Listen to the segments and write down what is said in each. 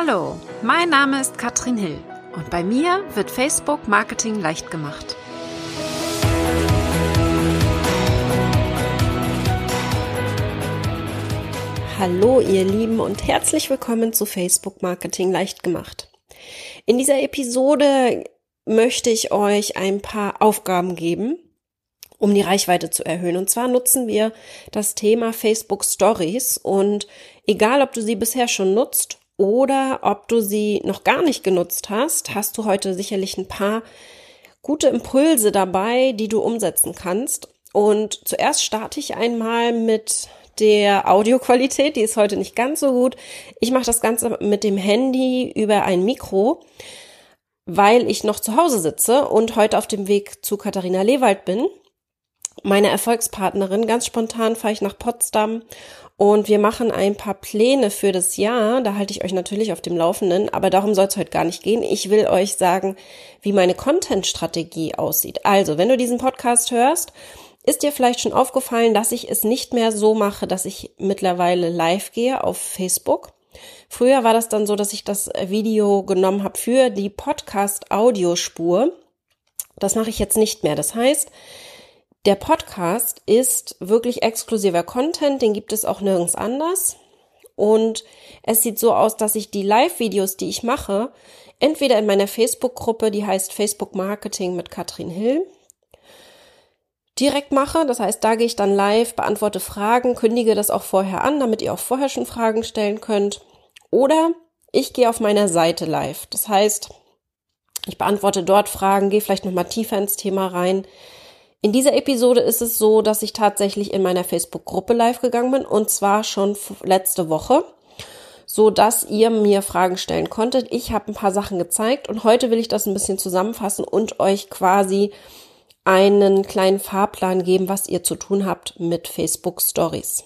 Hallo, mein Name ist Katrin Hill und bei mir wird Facebook Marketing leicht gemacht. Hallo ihr Lieben und herzlich willkommen zu Facebook Marketing leicht gemacht. In dieser Episode möchte ich euch ein paar Aufgaben geben, um die Reichweite zu erhöhen. Und zwar nutzen wir das Thema Facebook Stories und egal ob du sie bisher schon nutzt oder ob du sie noch gar nicht genutzt hast, hast du heute sicherlich ein paar gute Impulse dabei, die du umsetzen kannst. Und zuerst starte ich einmal mit der Audioqualität, die ist heute nicht ganz so gut. Ich mache das Ganze mit dem Handy über ein Mikro, weil ich noch zu Hause sitze und heute auf dem Weg zu Katharina Lewald bin, meine Erfolgspartnerin. Ganz spontan fahre ich nach Potsdam und wir machen ein paar Pläne für das Jahr. Da halte ich euch natürlich auf dem Laufenden, aber darum soll es heute gar nicht gehen. Ich will euch sagen, wie meine Content-Strategie aussieht. Also, wenn du diesen Podcast hörst, ist dir vielleicht schon aufgefallen, dass ich es nicht mehr so mache, dass ich mittlerweile live gehe auf Facebook. Früher war das dann so, dass ich das Video genommen habe für die Podcast-Audiospur. Das mache ich jetzt nicht mehr. Das heißt, der Podcast ist wirklich exklusiver Content, den gibt es auch nirgends anders. Und es sieht so aus, dass ich die Live-Videos, die ich mache, entweder in meiner Facebook-Gruppe, die heißt Facebook Marketing mit Katrin Hill, direkt mache. Das heißt, da gehe ich dann live, beantworte Fragen, kündige das auch vorher an, damit ihr auch vorher schon Fragen stellen könnt. Oder ich gehe auf meiner Seite live. Das heißt, ich beantworte dort Fragen, gehe vielleicht nochmal tiefer ins Thema rein. In dieser Episode ist es so, dass ich tatsächlich in meiner Facebook-Gruppe live gegangen bin und zwar schon letzte Woche, so dass ihr mir Fragen stellen konntet. Ich habe ein paar Sachen gezeigt und heute will ich das ein bisschen zusammenfassen und euch quasi einen kleinen Fahrplan geben, was ihr zu tun habt mit Facebook Stories.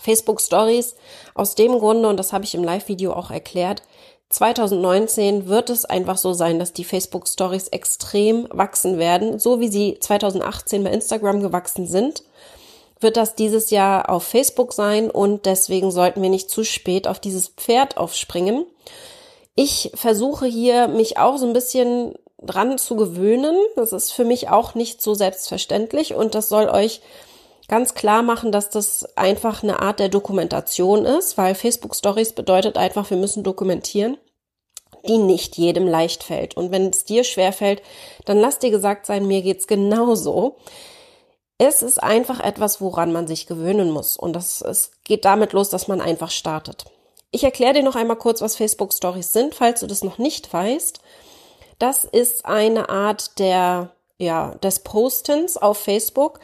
Facebook Stories aus dem Grunde, und das habe ich im Live-Video auch erklärt, 2019 wird es einfach so sein, dass die Facebook Stories extrem wachsen werden, so wie sie 2018 bei Instagram gewachsen sind wird das dieses Jahr auf Facebook sein und deswegen sollten wir nicht zu spät auf dieses Pferd aufspringen. Ich versuche hier mich auch so ein bisschen dran zu gewöhnen. Das ist für mich auch nicht so selbstverständlich und das soll euch ganz klar machen, dass das einfach eine Art der Dokumentation ist, weil Facebook Stories bedeutet einfach, wir müssen dokumentieren, die nicht jedem leicht fällt. Und wenn es dir schwer fällt, dann lass dir gesagt sein, mir geht's genauso. Es ist einfach etwas, woran man sich gewöhnen muss. Und das, es geht damit los, dass man einfach startet. Ich erkläre dir noch einmal kurz, was Facebook Stories sind, falls du das noch nicht weißt. Das ist eine Art der, ja, des Postens auf Facebook,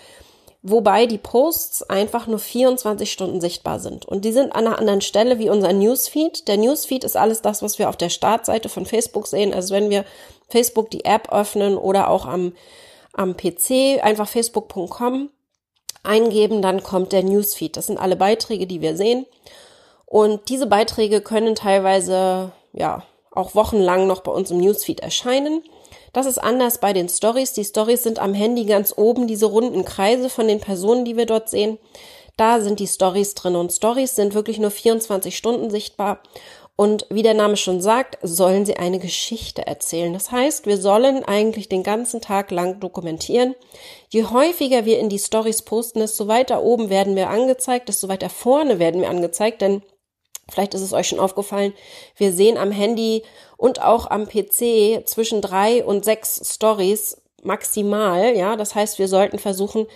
wobei die Posts einfach nur 24 Stunden sichtbar sind. Und die sind an einer anderen Stelle wie unser Newsfeed. Der Newsfeed ist alles das, was wir auf der Startseite von Facebook sehen. Also wenn wir Facebook die App öffnen oder auch am, am PC einfach facebook.com eingeben, dann kommt der Newsfeed. Das sind alle Beiträge, die wir sehen. Und diese Beiträge können teilweise, ja, auch wochenlang noch bei uns im Newsfeed erscheinen. Das ist anders bei den Stories. Die Stories sind am Handy ganz oben, diese runden Kreise von den Personen, die wir dort sehen. Da sind die Stories drin und Stories sind wirklich nur 24 Stunden sichtbar. Und wie der Name schon sagt, sollen sie eine Geschichte erzählen. Das heißt, wir sollen eigentlich den ganzen Tag lang dokumentieren. Je häufiger wir in die Stories posten, desto weiter oben werden wir angezeigt, desto weiter vorne werden wir angezeigt, denn Vielleicht ist es euch schon aufgefallen, wir sehen am Handy und auch am PC zwischen drei und sechs Stories maximal. Ja, das heißt, wir sollten versuchen,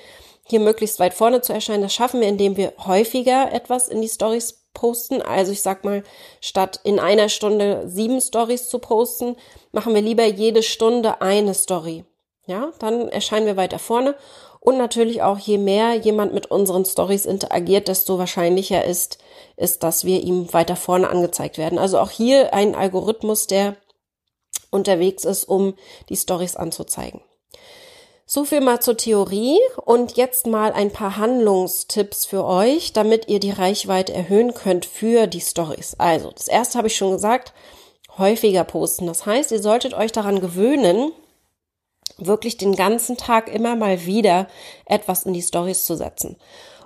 hier möglichst weit vorne zu erscheinen. Das schaffen wir, indem wir häufiger etwas in die Stories posten. Also ich sag mal, statt in einer Stunde sieben Stories zu posten, machen wir lieber jede Stunde eine Story. Ja, dann erscheinen wir weiter vorne. Und natürlich auch, je mehr jemand mit unseren Stories interagiert, desto wahrscheinlicher ist, ist, dass wir ihm weiter vorne angezeigt werden. Also auch hier ein Algorithmus, der unterwegs ist, um die Stories anzuzeigen. So viel mal zur Theorie und jetzt mal ein paar Handlungstipps für euch, damit ihr die Reichweite erhöhen könnt für die Stories. Also, das erste habe ich schon gesagt, häufiger posten. Das heißt, ihr solltet euch daran gewöhnen, wirklich den ganzen Tag immer mal wieder etwas in die Stories zu setzen.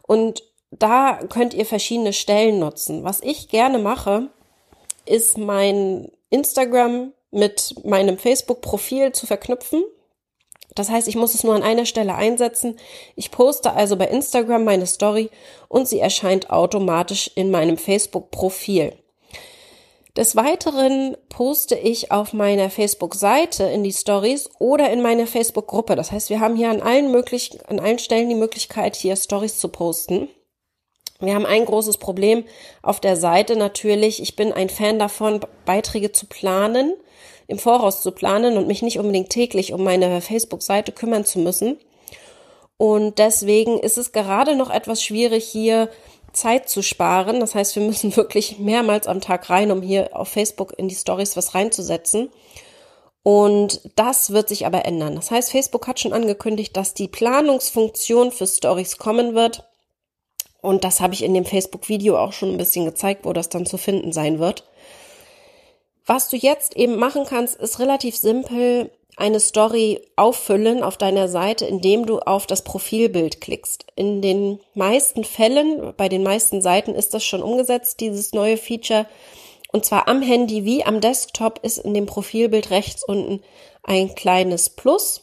Und da könnt ihr verschiedene Stellen nutzen. Was ich gerne mache, ist mein Instagram mit meinem Facebook-Profil zu verknüpfen. Das heißt, ich muss es nur an einer Stelle einsetzen. Ich poste also bei Instagram meine Story und sie erscheint automatisch in meinem Facebook-Profil. Des Weiteren poste ich auf meiner Facebook-Seite in die Stories oder in meine Facebook-Gruppe. Das heißt, wir haben hier an allen möglichen, an allen Stellen die Möglichkeit, hier Stories zu posten. Wir haben ein großes Problem auf der Seite natürlich. Ich bin ein Fan davon, Beiträge zu planen, im Voraus zu planen und mich nicht unbedingt täglich um meine Facebook-Seite kümmern zu müssen. Und deswegen ist es gerade noch etwas schwierig, hier Zeit zu sparen. Das heißt, wir müssen wirklich mehrmals am Tag rein, um hier auf Facebook in die Stories was reinzusetzen. Und das wird sich aber ändern. Das heißt, Facebook hat schon angekündigt, dass die Planungsfunktion für Stories kommen wird. Und das habe ich in dem Facebook-Video auch schon ein bisschen gezeigt, wo das dann zu finden sein wird. Was du jetzt eben machen kannst, ist relativ simpel eine Story auffüllen auf deiner Seite, indem du auf das Profilbild klickst. In den meisten Fällen, bei den meisten Seiten ist das schon umgesetzt, dieses neue Feature. Und zwar am Handy wie am Desktop ist in dem Profilbild rechts unten ein kleines Plus.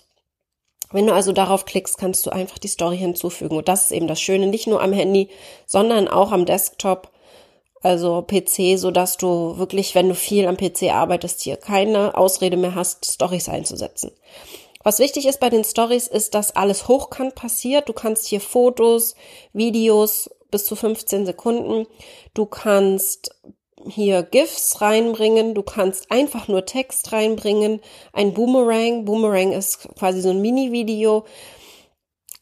Wenn du also darauf klickst, kannst du einfach die Story hinzufügen. Und das ist eben das Schöne, nicht nur am Handy, sondern auch am Desktop also PC, so dass du wirklich, wenn du viel am PC arbeitest, hier keine Ausrede mehr hast, Stories einzusetzen. Was wichtig ist bei den Stories, ist, dass alles hochkant passiert. Du kannst hier Fotos, Videos bis zu 15 Sekunden. Du kannst hier GIFs reinbringen. Du kannst einfach nur Text reinbringen. Ein Boomerang. Boomerang ist quasi so ein Mini-Video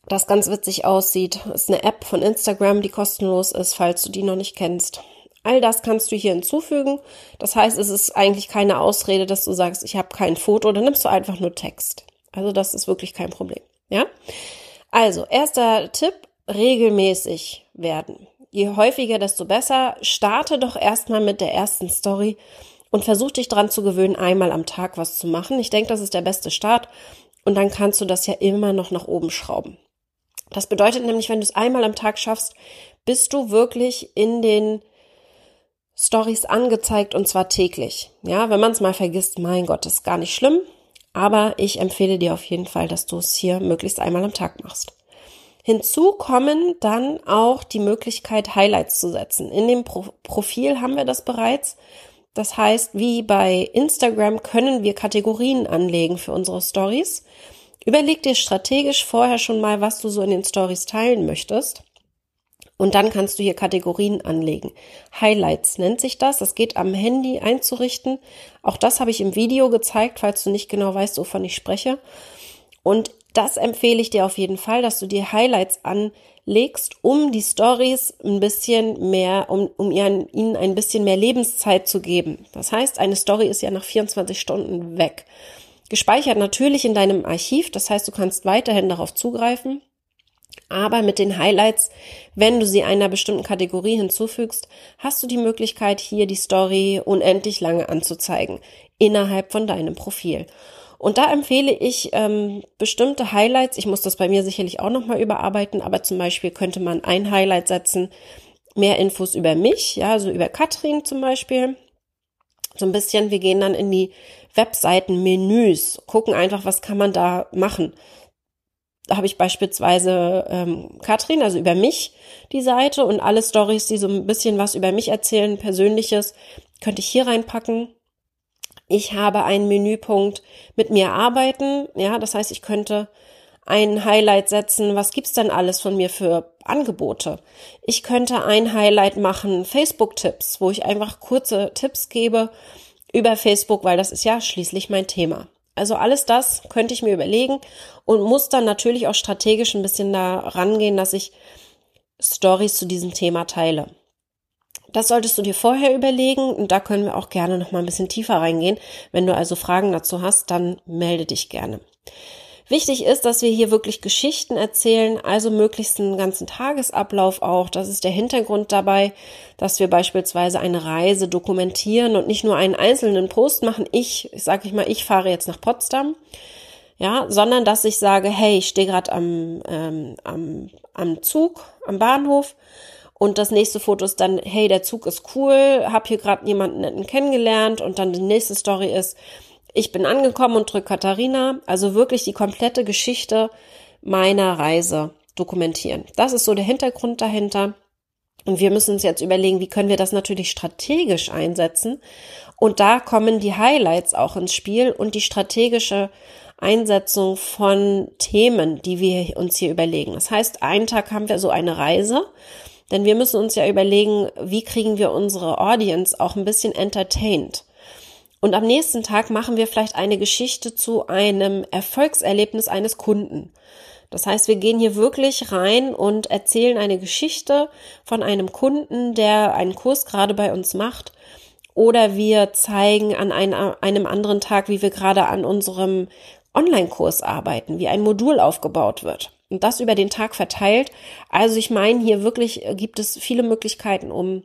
das ganz witzig aussieht. Ist eine App von Instagram, die kostenlos ist, falls du die noch nicht kennst. All das kannst du hier hinzufügen. Das heißt, es ist eigentlich keine Ausrede, dass du sagst, ich habe kein Foto, dann nimmst du einfach nur Text. Also das ist wirklich kein Problem. Ja? Also, erster Tipp, regelmäßig werden. Je häufiger, desto besser. Starte doch erstmal mit der ersten Story und versuch dich dran zu gewöhnen, einmal am Tag was zu machen. Ich denke, das ist der beste Start. Und dann kannst du das ja immer noch nach oben schrauben. Das bedeutet nämlich, wenn du es einmal am Tag schaffst, bist du wirklich in den Stories angezeigt und zwar täglich. Ja, wenn man es mal vergisst, mein Gott, ist gar nicht schlimm. Aber ich empfehle dir auf jeden Fall, dass du es hier möglichst einmal am Tag machst. Hinzu kommen dann auch die Möglichkeit, Highlights zu setzen. In dem Pro Profil haben wir das bereits. Das heißt, wie bei Instagram können wir Kategorien anlegen für unsere Stories. Überleg dir strategisch vorher schon mal, was du so in den Stories teilen möchtest. Und dann kannst du hier Kategorien anlegen. Highlights nennt sich das. Das geht am Handy einzurichten. Auch das habe ich im Video gezeigt, falls du nicht genau weißt, wovon ich spreche. Und das empfehle ich dir auf jeden Fall, dass du dir Highlights anlegst, um die Stories ein bisschen mehr, um, um ihnen ein bisschen mehr Lebenszeit zu geben. Das heißt, eine Story ist ja nach 24 Stunden weg. Gespeichert natürlich in deinem Archiv. Das heißt, du kannst weiterhin darauf zugreifen. Aber mit den Highlights, wenn du sie einer bestimmten Kategorie hinzufügst, hast du die Möglichkeit, hier die Story unendlich lange anzuzeigen innerhalb von deinem Profil. Und da empfehle ich ähm, bestimmte Highlights. Ich muss das bei mir sicherlich auch nochmal überarbeiten, aber zum Beispiel könnte man ein Highlight setzen, mehr Infos über mich, ja, also über Katrin zum Beispiel. So ein bisschen, wir gehen dann in die Webseitenmenüs, gucken einfach, was kann man da machen habe ich beispielsweise ähm, Katrin, also über mich die Seite und alle Stories, die so ein bisschen was über mich erzählen, persönliches, könnte ich hier reinpacken. Ich habe einen Menüpunkt mit mir arbeiten, ja, das heißt, ich könnte ein Highlight setzen, was gibt's denn alles von mir für Angebote? Ich könnte ein Highlight machen, Facebook-Tipps, wo ich einfach kurze Tipps gebe über Facebook, weil das ist ja schließlich mein Thema. Also alles das könnte ich mir überlegen und muss dann natürlich auch strategisch ein bisschen da rangehen, dass ich Stories zu diesem Thema teile. Das solltest du dir vorher überlegen und da können wir auch gerne noch mal ein bisschen tiefer reingehen. Wenn du also Fragen dazu hast, dann melde dich gerne. Wichtig ist, dass wir hier wirklich Geschichten erzählen, also möglichst einen ganzen Tagesablauf auch. Das ist der Hintergrund dabei, dass wir beispielsweise eine Reise dokumentieren und nicht nur einen einzelnen Post machen. Ich, sage ich mal, ich fahre jetzt nach Potsdam, ja, sondern dass ich sage, hey, ich stehe gerade am, ähm, am, am Zug, am Bahnhof Und das nächste Foto ist dann, hey, der Zug ist cool, hab hier gerade jemanden netten kennengelernt. Und dann die nächste Story ist, ich bin angekommen und drück Katharina. Also wirklich die komplette Geschichte meiner Reise dokumentieren. Das ist so der Hintergrund dahinter. Und wir müssen uns jetzt überlegen, wie können wir das natürlich strategisch einsetzen. Und da kommen die Highlights auch ins Spiel und die strategische Einsetzung von Themen, die wir uns hier überlegen. Das heißt, einen Tag haben wir so eine Reise, denn wir müssen uns ja überlegen, wie kriegen wir unsere Audience auch ein bisschen entertained. Und am nächsten Tag machen wir vielleicht eine Geschichte zu einem Erfolgserlebnis eines Kunden. Das heißt, wir gehen hier wirklich rein und erzählen eine Geschichte von einem Kunden, der einen Kurs gerade bei uns macht. Oder wir zeigen an einem anderen Tag, wie wir gerade an unserem Online-Kurs arbeiten, wie ein Modul aufgebaut wird. Und das über den Tag verteilt. Also ich meine, hier wirklich gibt es viele Möglichkeiten, um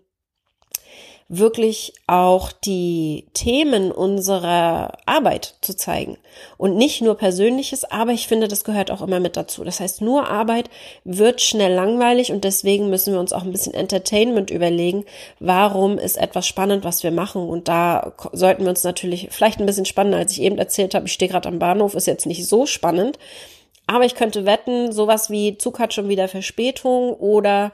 wirklich auch die Themen unserer Arbeit zu zeigen. Und nicht nur Persönliches, aber ich finde, das gehört auch immer mit dazu. Das heißt, nur Arbeit wird schnell langweilig und deswegen müssen wir uns auch ein bisschen Entertainment überlegen. Warum ist etwas spannend, was wir machen? Und da sollten wir uns natürlich vielleicht ein bisschen spannender, als ich eben erzählt habe. Ich stehe gerade am Bahnhof, ist jetzt nicht so spannend. Aber ich könnte wetten, sowas wie Zug hat schon wieder Verspätung oder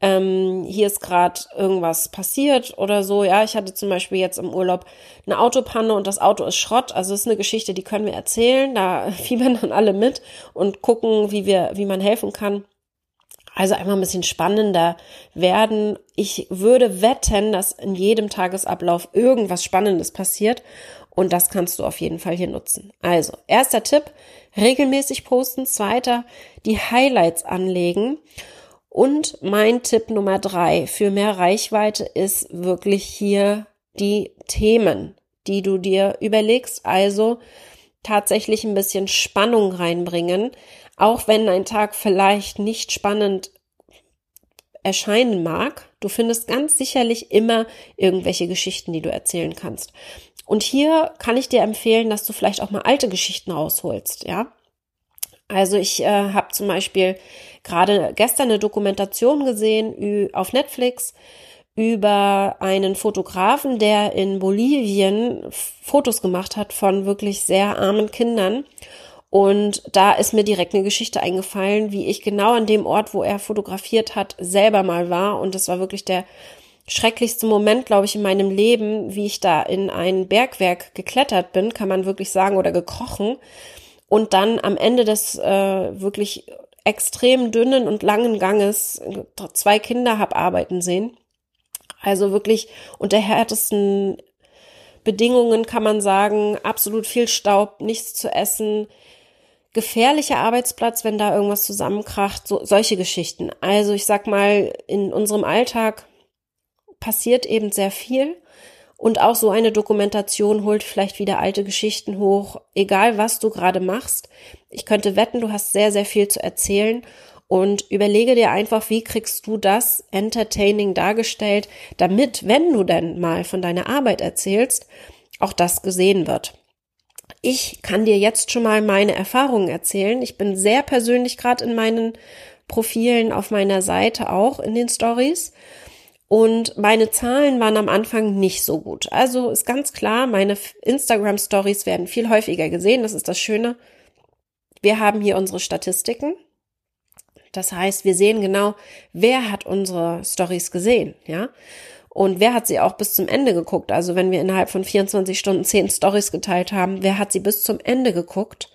ähm, hier ist gerade irgendwas passiert oder so. Ja, ich hatte zum Beispiel jetzt im Urlaub eine Autopanne und das Auto ist Schrott. Also es ist eine Geschichte, die können wir erzählen. Da fiebern dann alle mit und gucken, wie wir, wie man helfen kann. Also einmal ein bisschen spannender werden. Ich würde wetten, dass in jedem Tagesablauf irgendwas Spannendes passiert. Und das kannst du auf jeden Fall hier nutzen. Also, erster Tipp, regelmäßig posten. Zweiter, die Highlights anlegen. Und mein Tipp Nummer drei für mehr Reichweite ist wirklich hier die Themen, die du dir überlegst. Also tatsächlich ein bisschen Spannung reinbringen, auch wenn ein Tag vielleicht nicht spannend erscheinen mag. Du findest ganz sicherlich immer irgendwelche Geschichten, die du erzählen kannst. Und hier kann ich dir empfehlen, dass du vielleicht auch mal alte Geschichten rausholst, ja. Also ich äh, habe zum Beispiel gerade gestern eine Dokumentation gesehen auf Netflix über einen Fotografen, der in Bolivien Fotos gemacht hat von wirklich sehr armen Kindern. Und da ist mir direkt eine Geschichte eingefallen, wie ich genau an dem Ort, wo er fotografiert hat, selber mal war. Und das war wirklich der schrecklichste Moment, glaube ich, in meinem Leben, wie ich da in ein Bergwerk geklettert bin, kann man wirklich sagen, oder gekrochen. Und dann am Ende des äh, wirklich extrem dünnen und langen Ganges zwei Kinder hab arbeiten sehen. Also wirklich unter härtesten Bedingungen kann man sagen, absolut viel Staub, nichts zu essen, gefährlicher Arbeitsplatz, wenn da irgendwas zusammenkracht, so, solche Geschichten. Also ich sag mal, in unserem Alltag passiert eben sehr viel und auch so eine Dokumentation holt vielleicht wieder alte Geschichten hoch, egal was du gerade machst. Ich könnte wetten, du hast sehr, sehr viel zu erzählen und überlege dir einfach, wie kriegst du das entertaining dargestellt, damit, wenn du denn mal von deiner Arbeit erzählst, auch das gesehen wird. Ich kann dir jetzt schon mal meine Erfahrungen erzählen. Ich bin sehr persönlich gerade in meinen Profilen auf meiner Seite auch in den Stories und meine Zahlen waren am Anfang nicht so gut. Also ist ganz klar, meine Instagram Stories werden viel häufiger gesehen. Das ist das Schöne. Wir haben hier unsere Statistiken. Das heißt, wir sehen genau, wer hat unsere Stories gesehen, ja? Und wer hat sie auch bis zum Ende geguckt? Also wenn wir innerhalb von 24 Stunden 10 Stories geteilt haben, wer hat sie bis zum Ende geguckt?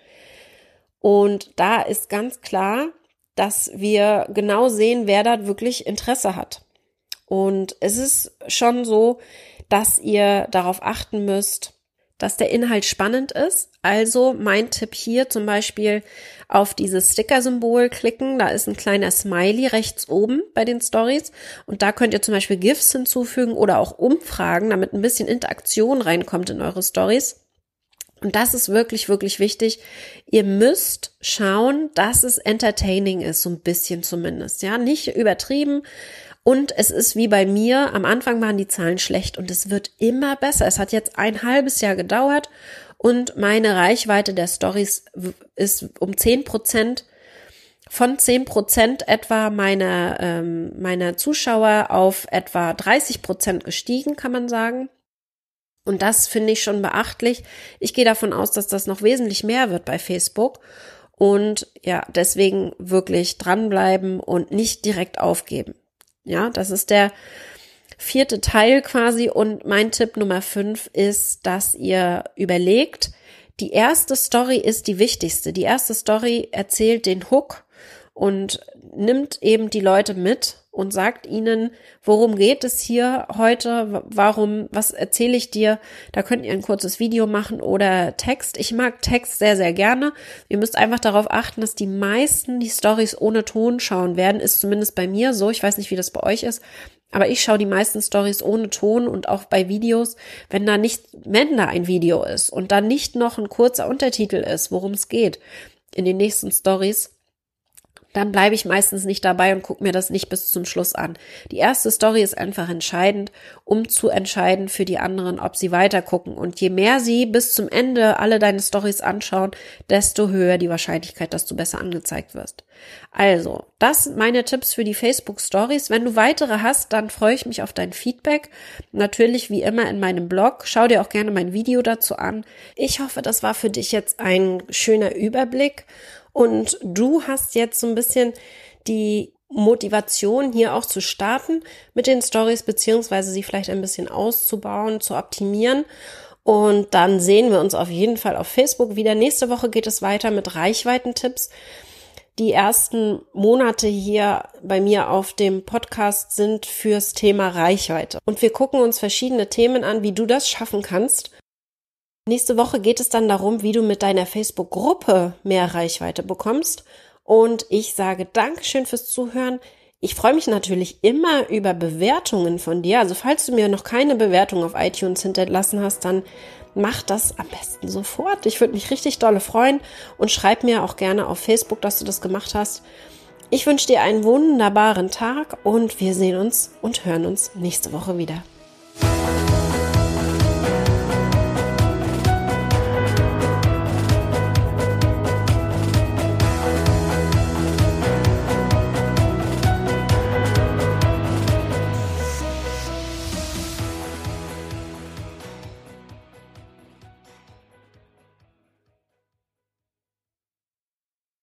Und da ist ganz klar, dass wir genau sehen, wer da wirklich Interesse hat. Und es ist schon so, dass ihr darauf achten müsst, dass der Inhalt spannend ist. Also mein Tipp hier zum Beispiel auf dieses Sticker-Symbol klicken. Da ist ein kleiner Smiley rechts oben bei den Stories. Und da könnt ihr zum Beispiel GIFs hinzufügen oder auch Umfragen, damit ein bisschen Interaktion reinkommt in eure Stories. Und das ist wirklich, wirklich wichtig. Ihr müsst schauen, dass es entertaining ist, so ein bisschen zumindest. Ja, nicht übertrieben und es ist wie bei mir, am Anfang waren die Zahlen schlecht und es wird immer besser. Es hat jetzt ein halbes Jahr gedauert und meine Reichweite der Stories ist um zehn Prozent von zehn Prozent etwa meiner, ähm, meiner Zuschauer auf etwa 30 Prozent gestiegen, kann man sagen. Und das finde ich schon beachtlich. Ich gehe davon aus, dass das noch wesentlich mehr wird bei Facebook. Und ja, deswegen wirklich dranbleiben und nicht direkt aufgeben. Ja, das ist der vierte Teil quasi. Und mein Tipp Nummer fünf ist, dass ihr überlegt, die erste Story ist die wichtigste. Die erste Story erzählt den Hook und nimmt eben die Leute mit und sagt ihnen, worum geht es hier heute, warum, was erzähle ich dir. Da könnt ihr ein kurzes Video machen oder Text. Ich mag Text sehr, sehr gerne. Ihr müsst einfach darauf achten, dass die meisten die Stories ohne Ton schauen werden. Ist zumindest bei mir so. Ich weiß nicht, wie das bei euch ist. Aber ich schaue die meisten Stories ohne Ton und auch bei Videos, wenn da nicht, wenn da ein Video ist und da nicht noch ein kurzer Untertitel ist, worum es geht in den nächsten Stories, dann bleibe ich meistens nicht dabei und gucke mir das nicht bis zum Schluss an. Die erste Story ist einfach entscheidend, um zu entscheiden für die anderen, ob sie weiter gucken. Und je mehr sie bis zum Ende alle deine Stories anschauen, desto höher die Wahrscheinlichkeit, dass du besser angezeigt wirst. Also, das meine Tipps für die Facebook Stories. Wenn du weitere hast, dann freue ich mich auf dein Feedback. Natürlich wie immer in meinem Blog. Schau dir auch gerne mein Video dazu an. Ich hoffe, das war für dich jetzt ein schöner Überblick und du hast jetzt so ein bisschen die Motivation hier auch zu starten mit den Stories beziehungsweise sie vielleicht ein bisschen auszubauen, zu optimieren. Und dann sehen wir uns auf jeden Fall auf Facebook wieder. Nächste Woche geht es weiter mit Reichweitentipps. Die ersten Monate hier bei mir auf dem Podcast sind fürs Thema Reichweite. Und wir gucken uns verschiedene Themen an, wie du das schaffen kannst. Nächste Woche geht es dann darum, wie du mit deiner Facebook-Gruppe mehr Reichweite bekommst. Und ich sage Dankeschön fürs Zuhören. Ich freue mich natürlich immer über Bewertungen von dir. Also falls du mir noch keine Bewertung auf iTunes hinterlassen hast, dann mach das am besten sofort. Ich würde mich richtig dolle freuen und schreib mir auch gerne auf Facebook, dass du das gemacht hast. Ich wünsche dir einen wunderbaren Tag und wir sehen uns und hören uns nächste Woche wieder.